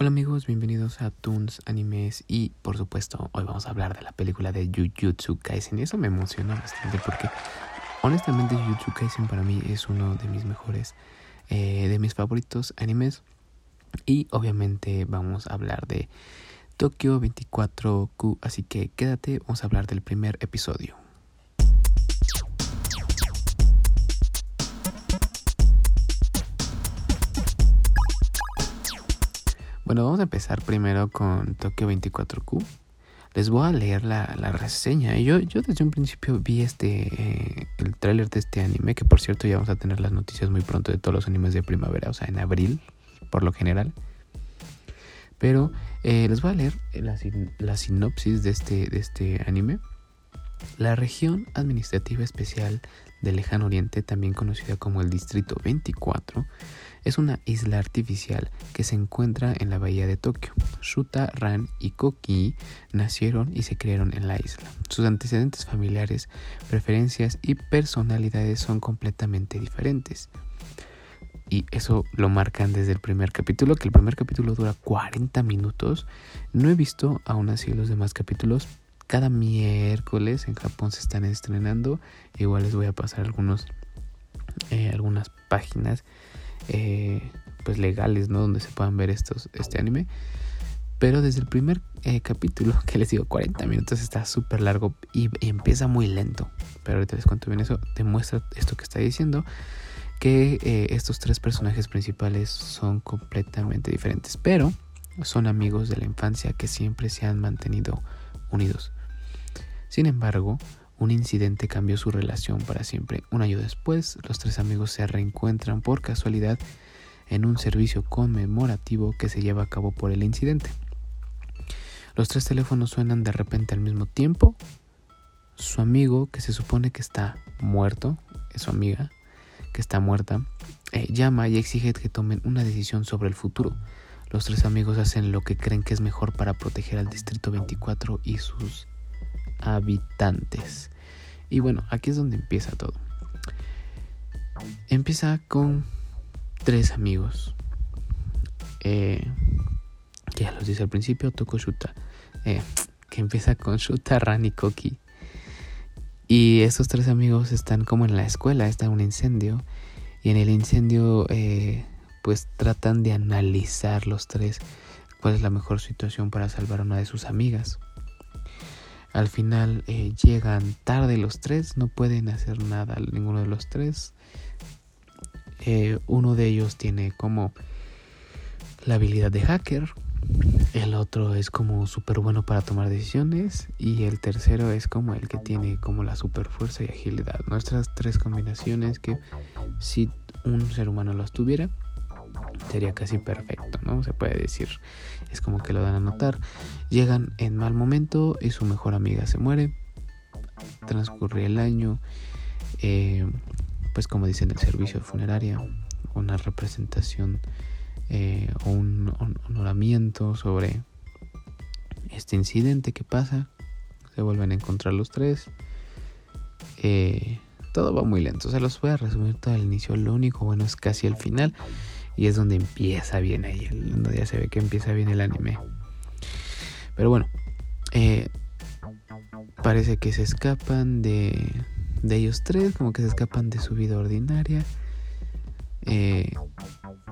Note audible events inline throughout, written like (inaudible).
Hola amigos, bienvenidos a Toons Animes y por supuesto hoy vamos a hablar de la película de Jujutsu Kaisen y eso me emociona bastante porque honestamente Jujutsu Kaisen para mí es uno de mis mejores, eh, de mis favoritos animes y obviamente vamos a hablar de Tokyo 24Q así que quédate, vamos a hablar del primer episodio. Bueno, vamos a empezar primero con Tokyo 24Q. Les voy a leer la, reseña. Yo, yo desde un principio vi este eh, el tráiler de este anime, que por cierto ya vamos a tener las noticias muy pronto de todos los animes de primavera, o sea, en abril, por lo general. Pero eh, les voy a leer la, la sinopsis de este, de este anime. La región administrativa especial del Lejano Oriente, también conocida como el Distrito 24, es una isla artificial que se encuentra en la bahía de Tokio. Shuta, Ran y Koki nacieron y se crearon en la isla. Sus antecedentes familiares, preferencias y personalidades son completamente diferentes. Y eso lo marcan desde el primer capítulo, que el primer capítulo dura 40 minutos. No he visto aún así los demás capítulos. Cada miércoles en Japón se están estrenando. Igual les voy a pasar algunos, eh, algunas páginas eh, pues legales, ¿no? Donde se puedan ver estos, este anime. Pero desde el primer eh, capítulo, (laughs) que les digo 40 minutos, está súper largo y empieza muy lento. Pero ahorita les cuento bien eso. Demuestra esto que está diciendo. Que estos tres personajes principales son completamente diferentes. Pero son amigos de la infancia que siempre se han mantenido unidos. Sin embargo, un incidente cambió su relación para siempre. Un año después, los tres amigos se reencuentran por casualidad en un servicio conmemorativo que se lleva a cabo por el incidente. Los tres teléfonos suenan de repente al mismo tiempo. Su amigo, que se supone que está muerto, es su amiga, que está muerta, eh, llama y exige que tomen una decisión sobre el futuro. Los tres amigos hacen lo que creen que es mejor para proteger al Distrito 24 y sus habitantes. Y bueno, aquí es donde empieza todo. Empieza con tres amigos. Eh, ya los dice al principio, Toko Shuta. Eh, que empieza con Shuta, Ran y Koki. Y estos tres amigos están como en la escuela, está un incendio. Y en el incendio, eh, pues tratan de analizar los tres cuál es la mejor situación para salvar a una de sus amigas. Al final eh, llegan tarde los tres, no pueden hacer nada ninguno de los tres. Eh, uno de ellos tiene como la habilidad de hacker, el otro es como súper bueno para tomar decisiones y el tercero es como el que tiene como la super fuerza y agilidad. Nuestras tres combinaciones que si un ser humano las tuviera, sería casi perfecto, ¿no? Se puede decir. Es como que lo dan a notar. Llegan en mal momento y su mejor amiga se muere. Transcurre el año. Eh, pues como dicen el servicio de funeraria, una representación eh, o un honoramiento sobre este incidente que pasa. Se vuelven a encontrar los tres. Eh, todo va muy lento. Se los voy a resumir todo el inicio. Lo único bueno es casi el final. Y es donde empieza bien ahí, donde ya se ve que empieza bien el anime. Pero bueno, eh, parece que se escapan de, de ellos tres, como que se escapan de su vida ordinaria. Eh,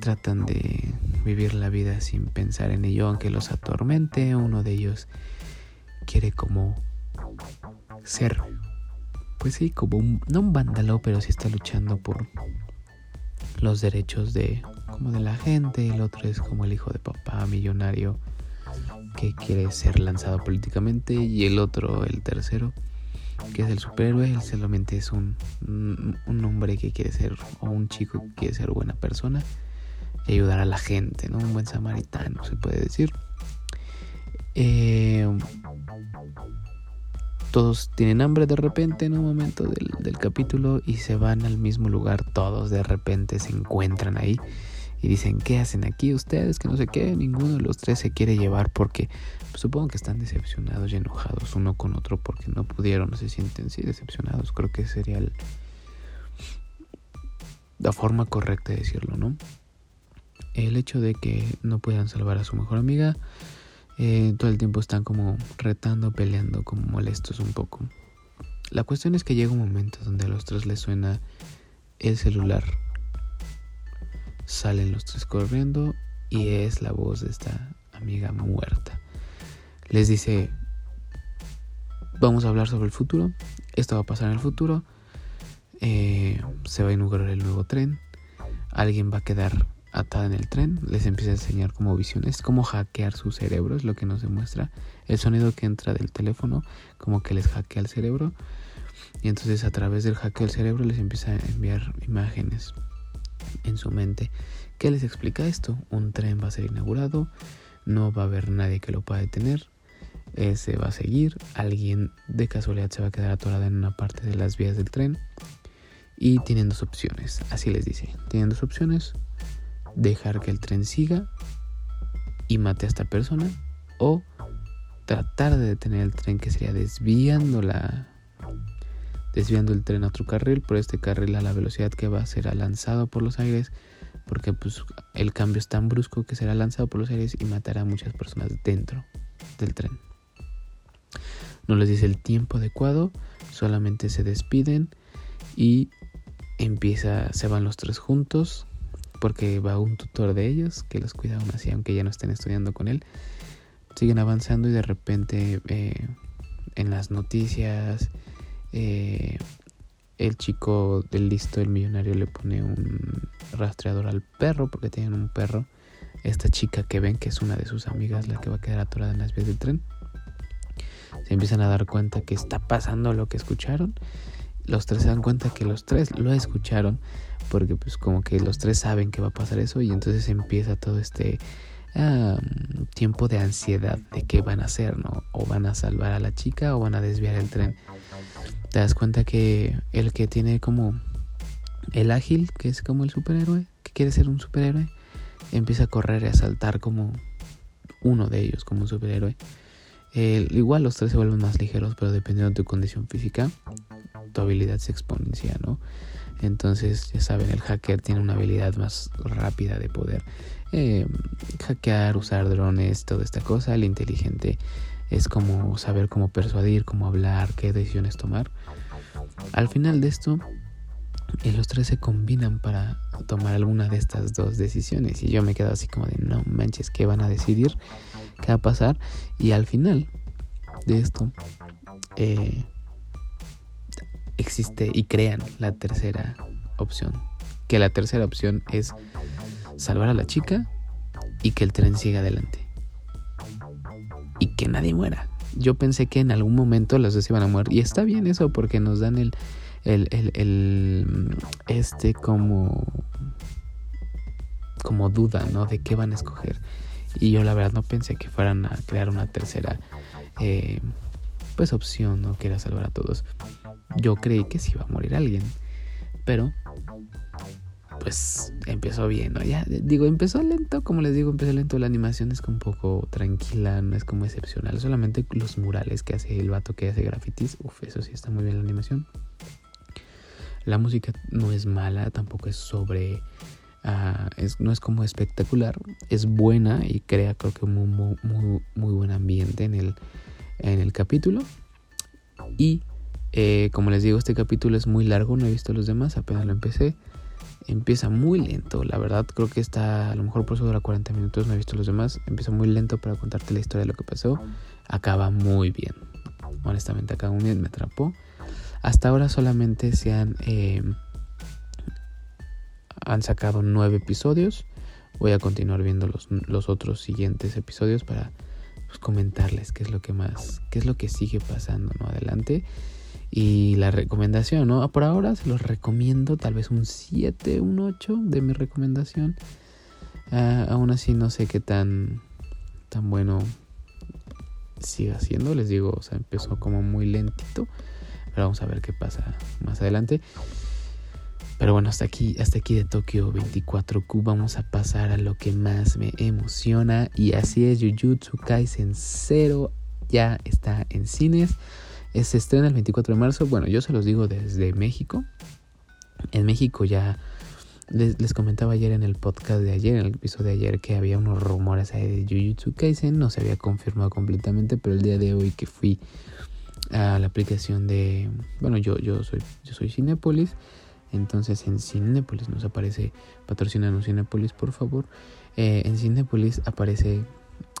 tratan de vivir la vida sin pensar en ello, aunque los atormente. Uno de ellos quiere como ser, pues sí, como un, no un vándalo, pero sí está luchando por los derechos de como de la gente, el otro es como el hijo de papá millonario que quiere ser lanzado políticamente y el otro, el tercero, que es el superhéroe, él solamente es un, un hombre que quiere ser, o un chico que quiere ser buena persona y ayudar a la gente, ¿no? Un buen samaritano, se puede decir. Eh, todos tienen hambre de repente en un momento del, del, capítulo y se van al mismo lugar, todos de repente se encuentran ahí y dicen, ¿qué hacen aquí ustedes? Que no sé qué, ninguno de los tres se quiere llevar porque supongo que están decepcionados y enojados uno con otro porque no pudieron, se sienten sí decepcionados, creo que sería la forma correcta de decirlo, ¿no? el hecho de que no puedan salvar a su mejor amiga. Eh, todo el tiempo están como retando, peleando, como molestos un poco. La cuestión es que llega un momento donde a los tres les suena el celular. Salen los tres corriendo y es la voz de esta amiga muerta. Les dice, vamos a hablar sobre el futuro, esto va a pasar en el futuro, eh, se va a inaugurar el nuevo tren, alguien va a quedar atada en el tren, les empieza a enseñar como visiones, cómo hackear su cerebro, es lo que nos demuestra. El sonido que entra del teléfono, como que les hackea el cerebro. Y entonces a través del hackeo del cerebro les empieza a enviar imágenes en su mente. ¿Qué les explica esto? Un tren va a ser inaugurado, no va a haber nadie que lo pueda detener, se va a seguir, alguien de casualidad se va a quedar atorada en una parte de las vías del tren y tienen dos opciones, así les dice, tienen dos opciones, dejar que el tren siga y mate a esta persona o tratar de detener el tren que sería desviando la desviando el tren a otro carril por este carril a la velocidad que va será lanzado por los aires porque pues el cambio es tan brusco que será lanzado por los aires y matará a muchas personas dentro del tren. No les dice el tiempo adecuado solamente se despiden y empieza se van los tres juntos porque va un tutor de ellos que los cuida aún así, aunque ya no estén estudiando con él. Siguen avanzando y de repente eh, en las noticias eh, el chico del listo, el millonario, le pone un rastreador al perro porque tienen un perro. Esta chica que ven que es una de sus amigas la que va a quedar atorada en las vías del tren. Se empiezan a dar cuenta que está pasando lo que escucharon. Los tres se dan cuenta que los tres lo escucharon porque pues como que los tres saben que va a pasar eso y entonces empieza todo este tiempo de ansiedad de qué van a hacer, ¿no? O van a salvar a la chica o van a desviar el tren. Te das cuenta que el que tiene como el ágil, que es como el superhéroe, que quiere ser un superhéroe, empieza a correr y a saltar como uno de ellos, como un superhéroe. igual los tres se vuelven más ligeros, pero dependiendo de tu condición física, tu habilidad se exponencia, ¿no? Entonces, ya saben, el hacker tiene una habilidad más rápida de poder eh, hackear, usar drones, toda esta cosa. El inteligente es como saber cómo persuadir, cómo hablar, qué decisiones tomar. Al final de esto, eh, los tres se combinan para tomar alguna de estas dos decisiones. Y yo me quedo así como de, no manches, ¿qué van a decidir? ¿Qué va a pasar? Y al final de esto, eh, existe y crean la tercera opción. Que la tercera opción es salvar a la chica y que el tren siga adelante. Y que nadie muera. Yo pensé que en algún momento los dos iban a morir. Y está bien eso porque nos dan el, este como como duda, ¿no? De qué van a escoger. Y yo la verdad no pensé que fueran a crear una tercera eh, pues opción, no quiera salvar a todos. Yo creí que sí iba a morir alguien, pero pues empezó bien, ¿no? Ya digo, empezó lento, como les digo, empezó lento. La animación es un poco tranquila, no es como excepcional. Solamente los murales que hace el vato que hace grafitis, uff, eso sí está muy bien la animación. La música no es mala, tampoco es sobre. Ah, es, no es como espectacular, es buena y crea, creo que, muy, muy, muy buen ambiente en el, en el capítulo. Y eh, como les digo, este capítulo es muy largo, no he visto los demás, apenas lo empecé. Empieza muy lento, la verdad creo que está, a lo mejor por eso dura 40 minutos, no he visto los demás. Empieza muy lento para contarte la historia de lo que pasó. Acaba muy bien, honestamente acaba muy bien, me atrapó. Hasta ahora solamente se han, eh, han sacado nueve episodios. Voy a continuar viendo los, los otros siguientes episodios para pues, comentarles qué es lo que más, qué es lo que sigue pasando ¿no? adelante. Y la recomendación, ¿no? Por ahora se los recomiendo, tal vez un 7, un 8 de mi recomendación. Ah, aún así no sé qué tan, tan bueno siga siendo, les digo, o sea, empezó como muy lentito. Pero vamos a ver qué pasa más adelante. Pero bueno, hasta aquí, hasta aquí de Tokio 24Q vamos a pasar a lo que más me emociona y así es Jujutsu Kaisen 0 ya está en cines. Se estrena el 24 de marzo. Bueno, yo se los digo desde México. En México ya les, comentaba ayer en el podcast de ayer, en el episodio de ayer, que había unos rumores ahí de Jujutsu Kaisen. No se había confirmado completamente, pero el día de hoy que fui a la aplicación de. Bueno, yo, yo soy, yo soy Cinépolis. Entonces en Cinépolis nos aparece, patrocinanos Cinépolis, por favor. Eh, en Cinépolis aparece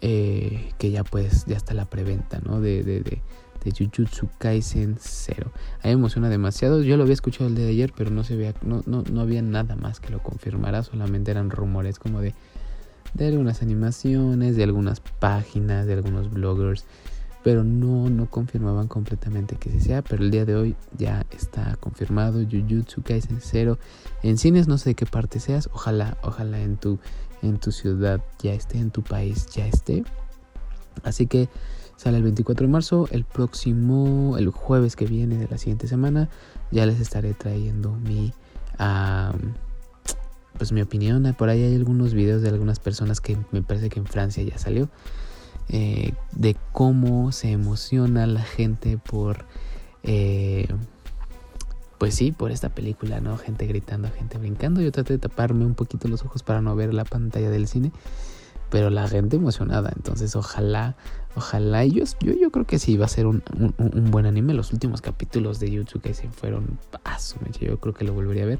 eh, que ya pues ya está la preventa, ¿no? De, de, de Jujutsu Kaisen 0. A mí me emociona demasiado. Yo lo había escuchado el día de ayer, pero no se veía, no, no, no había nada más que lo confirmara. Solamente eran rumores como de, de algunas animaciones, de algunas páginas, de algunos bloggers. Pero no, no confirmaban completamente que se sea. Pero el día de hoy ya está confirmado. Jujutsu Kaisen 0. En cines no sé de qué parte seas. Ojalá, ojalá en tu, en tu ciudad ya esté, en tu país ya esté. Así que Sale el 24 de marzo, el próximo, el jueves que viene de la siguiente semana, ya les estaré trayendo mi, pues mi opinión. Por ahí hay algunos videos de algunas personas que me parece que en Francia ya salió, eh, de cómo se emociona la gente por, eh, pues sí, por esta película, ¿no? Gente gritando, gente brincando. Yo traté de taparme un poquito los ojos para no ver la pantalla del cine pero la gente emocionada. Entonces, ojalá, ojalá. Y yo, yo, creo que sí va a ser un, buen anime. Los últimos capítulos de YouTube que se fueron paso. Yo creo que lo volvería a ver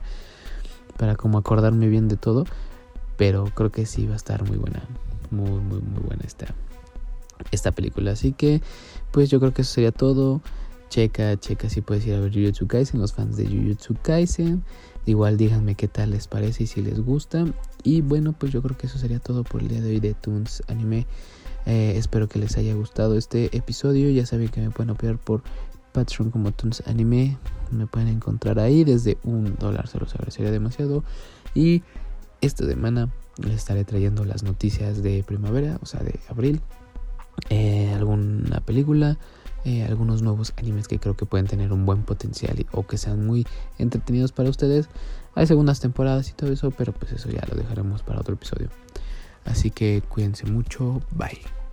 para como acordarme bien de todo. Pero creo que sí va a estar muy buena. Muy, muy, muy buena esta, esta película. Así que, pues yo creo que eso sería todo. Checa, checa si puedes ir a ver Jujutsu Kaisen, los fans de Jujutsu Kaisen. Igual díganme qué tal les parece y si les gusta. Y bueno, pues yo creo que eso sería todo por el día de hoy de Toons Anime. Eh, espero que les haya gustado este episodio. Ya saben que me pueden apoyar por Patreon como Toons Anime. Me pueden encontrar ahí desde un dólar, se los agradecería demasiado. Y esta semana les estaré trayendo las noticias de primavera, o sea, de abril. Eh, alguna película, eh, algunos nuevos animes que creo que pueden tener un buen potencial o que sean muy entretenidos para ustedes. Hay segundas temporadas y todo eso, pero pues eso ya lo dejaremos para otro episodio. Así que cuídense mucho, bye.